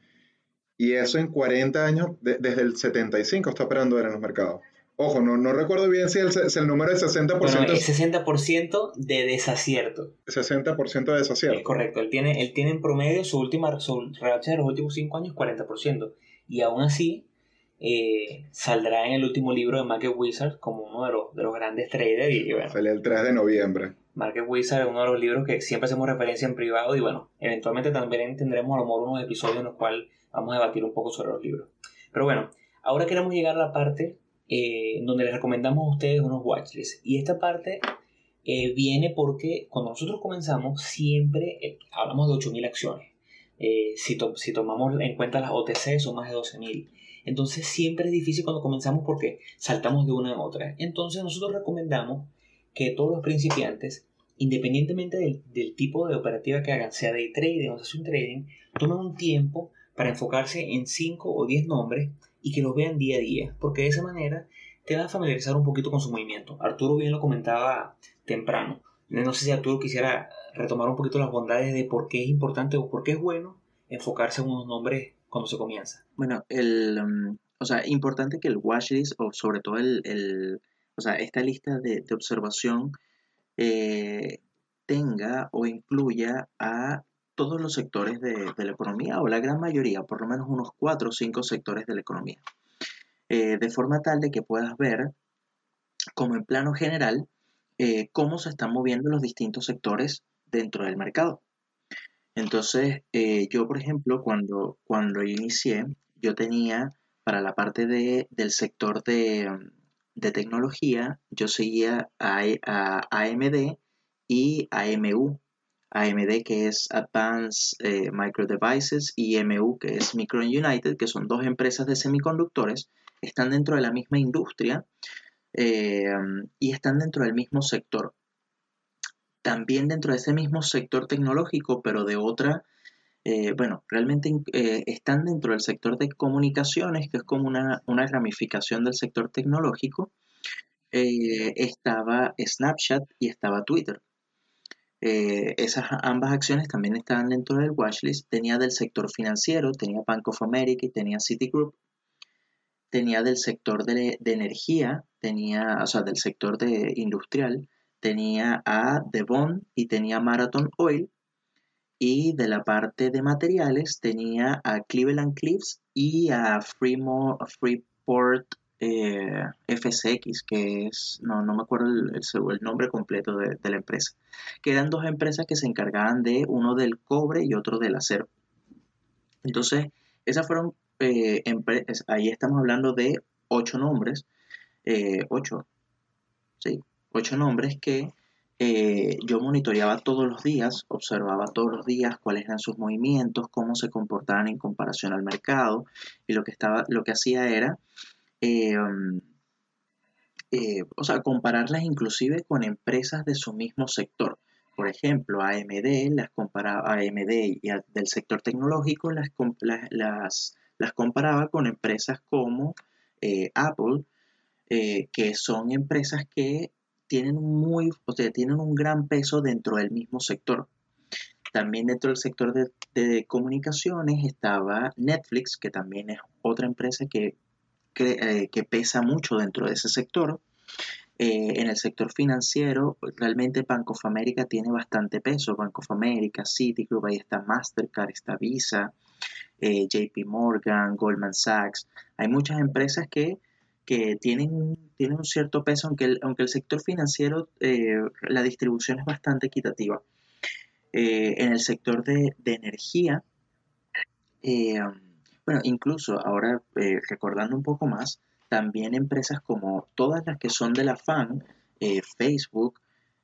Y eso en 40 años, desde el 75 está operando en los mercados. Ojo, no, no recuerdo bien si el, el número es 60%. Bueno, es 60% de desacierto. 60% de desacierto. Es correcto. Él tiene, él tiene en promedio su última su racha de los últimos 5 años 40%. Y aún así, eh, saldrá en el último libro de Market Wizard como uno de los, de los grandes traders. Y, bueno, Sale el 3 de noviembre. Market Wizard es uno de los libros que siempre hacemos referencia en privado y bueno, eventualmente también tendremos a lo mejor unos episodios en los cuales vamos a debatir un poco sobre los libros. Pero bueno, ahora queremos llegar a la parte eh, donde les recomendamos a ustedes unos watchlists. Y esta parte eh, viene porque cuando nosotros comenzamos siempre eh, hablamos de 8.000 acciones. Si, si, tomamos en cuenta las OTC son más de 12.000. Entonces siempre es difícil cuando comenzamos porque saltamos de una a otra. Entonces nosotros recomendamos que todos los principiantes, independientemente del, del tipo de operativa que hagan, sea de trading o sea un trading, tomen un tiempo para enfocarse en 5 o 10 nombres y que los vean día a día, porque de esa manera te vas a familiarizar un poquito con su movimiento. Arturo bien lo comentaba temprano. No sé si Arturo quisiera retomar un poquito las bondades de por qué es importante o por qué es bueno enfocarse en unos nombres cuando se comienza. Bueno, el, um, o sea, importante que el watchlist o sobre todo el, el o sea, esta lista de, de observación eh, tenga o incluya a todos los sectores de, la economía, o la gran mayoría, por lo menos unos cuatro o cinco sectores de la economía. Eh, de forma tal de que puedas ver, como en plano general, eh, cómo se están moviendo los distintos sectores dentro del mercado. Entonces, eh, yo, por ejemplo, cuando, cuando inicié, yo tenía para la parte de, del sector de, tecnología, yo seguía a, a AMD y AMU, AMD que es Advanced eh, Micro Devices y MU que es Micron United, que son dos empresas de semiconductores, están dentro de la misma industria eh, y están dentro del mismo sector. También dentro de ese mismo sector tecnológico, pero de otra, eh, bueno, realmente están dentro del sector de comunicaciones, que es como una, una ramificación del sector tecnológico. estaba Snapchat y estaba Twitter. Eh, esas ambas acciones también estaban dentro del watchlist. Tenía del sector financiero, tenía Bank of America y tenía Citigroup. Tenía del sector de, energía, tenía, o sea, del sector de industrial, tenía a Devon y tenía Marathon Oil. Y de la parte de materiales tenía a Cleveland Cliffs y a Freeport eh, FCX, que es, no, no me acuerdo el, nombre completo de, la empresa, que eran dos empresas que se encargaban de uno del cobre y otro del acero. Entonces, esas fueron eh, ahí estamos hablando de ocho nombres, eh, ocho, sí, ocho nombres que yo monitoreaba todos los días, observaba todos los días cuáles eran sus movimientos, cómo se comportaban en comparación al mercado, y lo que, estaba, lo que hacía era eh, eh, o sea, compararlas inclusive con empresas de su mismo sector. Por ejemplo, AMD, las comparaba, AMD y del sector tecnológico las, las, las comparaba con empresas como eh, Apple, que son empresas que tienen, muy, o sea, tienen un gran peso dentro del mismo sector. También dentro del sector de, comunicaciones estaba Netflix, que también es otra empresa que eh, que, pesa mucho dentro de ese sector. Eh, en el sector financiero, realmente Bank of America tiene bastante peso. Bank of America, Citigroup, ahí está Mastercard, está Visa, eh, JP Morgan, Goldman Sachs. Hay muchas empresas que, tienen, tienen un cierto peso, aunque el, aunque el sector financiero, la distribución es bastante equitativa. en el sector de, de energía, bueno, incluso ahora eh, recordando un poco más, también empresas como todas las que son de la FAN, eh, Facebook,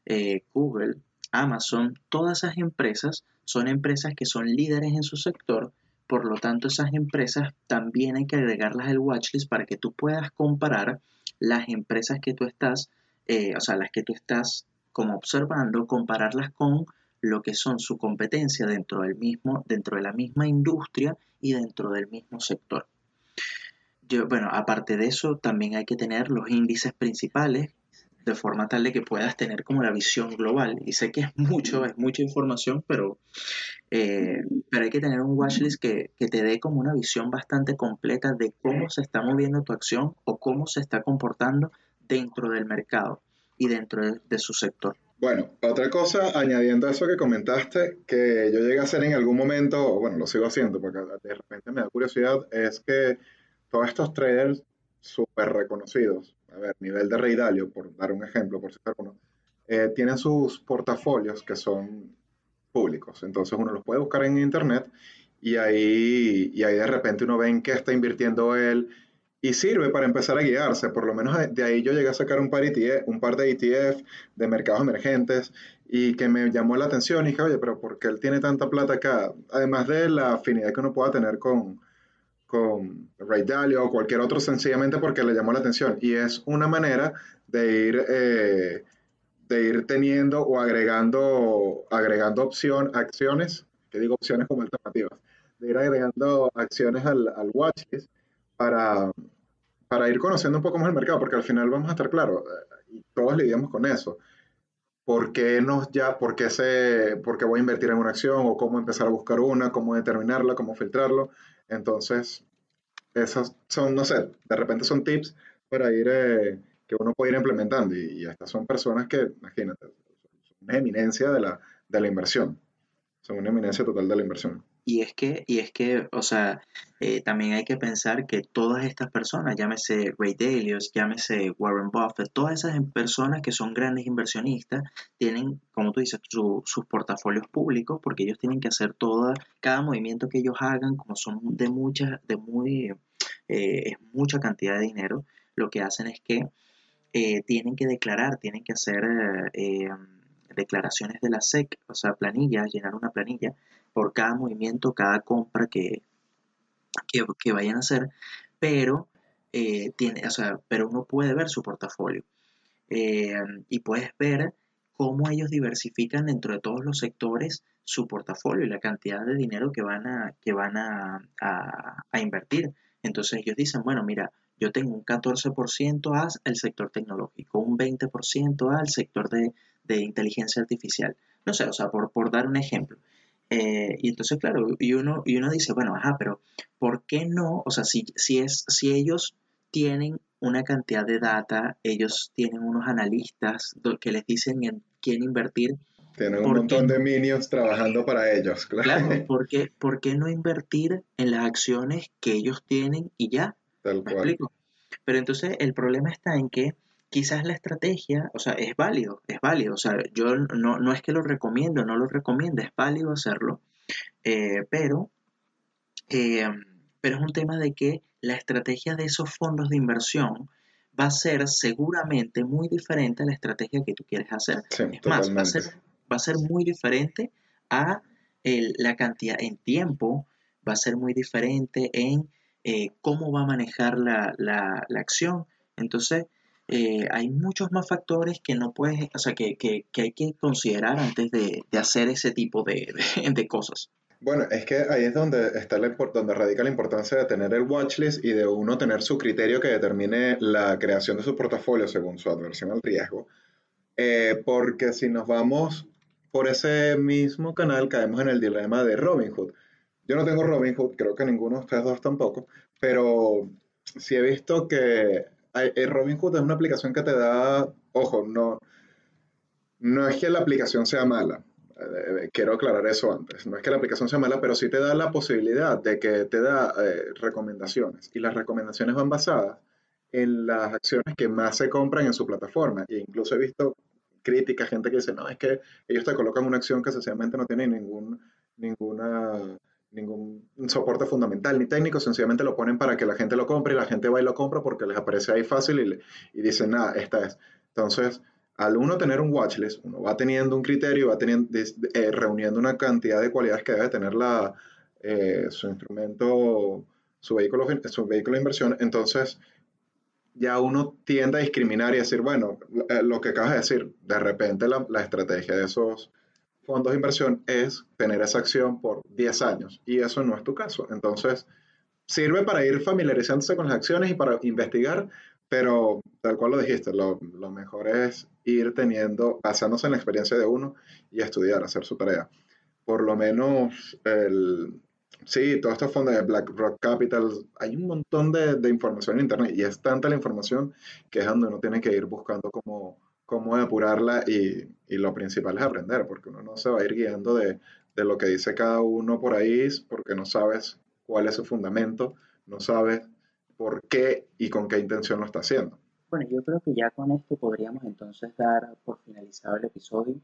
eh, Google, Amazon, todas esas empresas son empresas que son líderes en su sector, por lo tanto esas empresas también hay que agregarlas al watchlist para que tú puedas comparar las empresas que tú estás, o sea, las que tú estás como observando, compararlas con lo que son su competencia dentro del mismo, dentro de la misma industria y dentro del mismo sector. Yo, bueno, aparte de eso, también hay que tener los índices principales de forma tal de que puedas tener como la visión global. Y sé que es mucho, es mucha información, pero, eh, pero hay que tener un watchlist que, que te dé como una visión bastante completa de cómo se está moviendo tu acción o cómo se está comportando dentro del mercado y dentro de su sector. Bueno, otra cosa, añadiendo a eso que comentaste, que yo llegué a hacer en algún momento, bueno, lo sigo haciendo porque de repente me da curiosidad, es que todos estos traders súper reconocidos, a ver, nivel de Rey Dalio, por dar un ejemplo, por citar uno, eh, tienen sus portafolios que son públicos. Entonces uno los puede buscar en internet y ahí, y ahí de repente uno ve en qué está invirtiendo él, y sirve para empezar a guiarse. Por lo menos de ahí yo llegué a sacar un par, ETF, un par de ETF de mercados emergentes y que me llamó la atención y dije, oye, pero ¿por qué él tiene tanta plata acá? Además de la afinidad que uno pueda tener con, con Ray Dalio o cualquier otro, sencillamente porque le llamó la atención. Y es una manera de ir, eh, de ir teniendo o agregando, agregando opción, acciones, que digo opciones como alternativas, de ir agregando acciones al, al watchlist para, para ir conociendo un poco más el mercado, porque al final vamos a estar claros, eh, y todos lidiamos con eso. ¿Por qué, nos ya, por, qué se, por qué voy a invertir en una acción o cómo empezar a buscar una, cómo determinarla, cómo filtrarlo? Entonces, esos son, no sé, de repente son tips para ir, eh, que uno puede ir implementando. Y, estas son personas que, imagínate, son una eminencia de la, de la inversión. Son una eminencia total de la inversión. Y es que, y es que, o sea, eh, también hay que pensar que todas estas personas, llámese Ray Dalio, llámese Warren Buffett, todas esas em, personas que son grandes inversionistas, tienen, como tú dices, sus portafolios públicos, porque ellos tienen que hacer toda, cada movimiento que ellos hagan, como son de mucha, de muy, eh, es mucha cantidad de dinero, lo que hacen es que eh, tienen que declarar, tienen que hacer declaraciones de la SEC, o sea, planillas, llenar una planilla por cada movimiento, cada compra que, que, vayan a hacer, pero, eh, tiene, o sea, pero uno puede ver su portafolio eh, y puedes ver cómo ellos diversifican dentro de todos los sectores su portafolio y la cantidad de dinero que van a, que van a, a, invertir. Entonces ellos dicen, bueno, mira, yo tengo un 14% al sector tecnológico, un 20% al sector de, de, inteligencia artificial. No sé, o sea, por, por dar un ejemplo. Eh, y entonces, claro, y uno, y uno dice, bueno, ajá, pero ¿por qué no? O sea, si, si, es, si ellos tienen una cantidad de data, ellos tienen unos analistas que les dicen en quién invertir, Tienen un montón de minions trabajando para ellos, claro. Claro, porque, ¿por qué no invertir en las acciones que ellos tienen y ya? Tal cual. Pero entonces el problema está en que quizás la estrategia, o sea, es válido, es válido. O sea, yo no, no es que lo recomiendo, no lo recomiendo, es válido hacerlo, eh, pero, eh, pero es un tema de que la estrategia de esos fondos de inversión va a ser seguramente muy diferente a la estrategia que tú quieres hacer. es más, va a, ser, va a ser muy diferente a la cantidad en tiempo, va a ser muy diferente en eh, cómo va a manejar la, la, la acción. Entonces, eh, hay muchos más factores que no puedes, o sea, que, que, que hay que considerar antes de, de hacer ese tipo de, de, cosas. Bueno, es que ahí es donde está la, donde radica la importancia de tener el watchlist y de uno tener su criterio que determine la creación de su portafolio según su adversión al riesgo. Eh, porque si nos vamos por ese mismo canal, caemos en el dilema de Robinhood. Yo no tengo Robinhood, creo que ninguno de ustedes dos tampoco, pero sí he visto que eh, Robinhood es una aplicación que te da, ojo, no, no es que la aplicación sea mala, eh, quiero aclarar eso antes, no es que la aplicación sea mala, pero sí te da la posibilidad de que te da eh, recomendaciones y las recomendaciones van basadas en las acciones que más se compran en su plataforma e incluso he visto críticas, gente que dice, no, es que ellos te colocan una acción que sencillamente no tiene ningún, ninguna ningún soporte fundamental ni técnico, sencillamente lo ponen para que la gente lo compre y la gente va y lo compra porque les aparece ahí fácil y, y dicen, nada, esta es. Entonces, al uno tener un watchlist, uno va teniendo un criterio, va teniendo, eh, reuniendo una cantidad de cualidades que debe tener la, eh, su instrumento, su vehículo, su vehículo de inversión, entonces ya uno tiende a discriminar y decir, bueno, eh, lo que acabas de decir, de repente la, la estrategia de esos fondos de inversión es tener esa acción por 10 años y eso no es tu caso. Entonces, sirve para ir familiarizándose con las acciones y para investigar, pero tal cual lo dijiste, lo, lo mejor es ir teniendo, basándose en la experiencia de uno y estudiar, hacer su tarea. Por lo menos, el, sí, todos estos fondos de BlackRock Capital, hay un montón de, de información en Internet y es tanta la información que es donde uno tiene que ir buscando como cómo depurarla y, y, lo principal es aprender, porque uno no se va a ir guiando de, de, lo que dice cada uno por ahí, porque no sabes cuál es su fundamento, no sabes por qué y con qué intención lo está haciendo. Bueno, yo creo que ya con esto podríamos entonces dar por finalizado el episodio.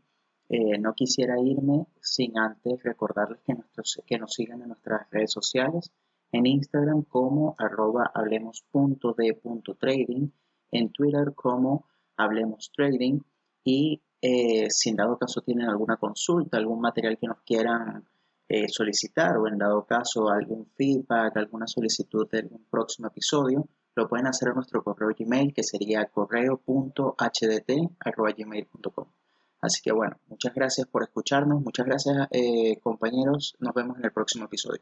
Eh, no quisiera irme sin antes recordarles que, nuestros, que nos sigan en nuestras redes sociales, en Instagram como arroba hablemos.de.trading, en Twitter como Hablemos Trading y eh, si en dado caso tienen alguna consulta, algún material que nos quieran eh, solicitar o en dado caso algún feedback, alguna solicitud de algún próximo episodio, lo pueden hacer en nuestro correo Gmail que sería correo.hdt.gmail.com. Así que bueno, muchas gracias por escucharnos, muchas gracias eh, compañeros, nos vemos en el próximo episodio.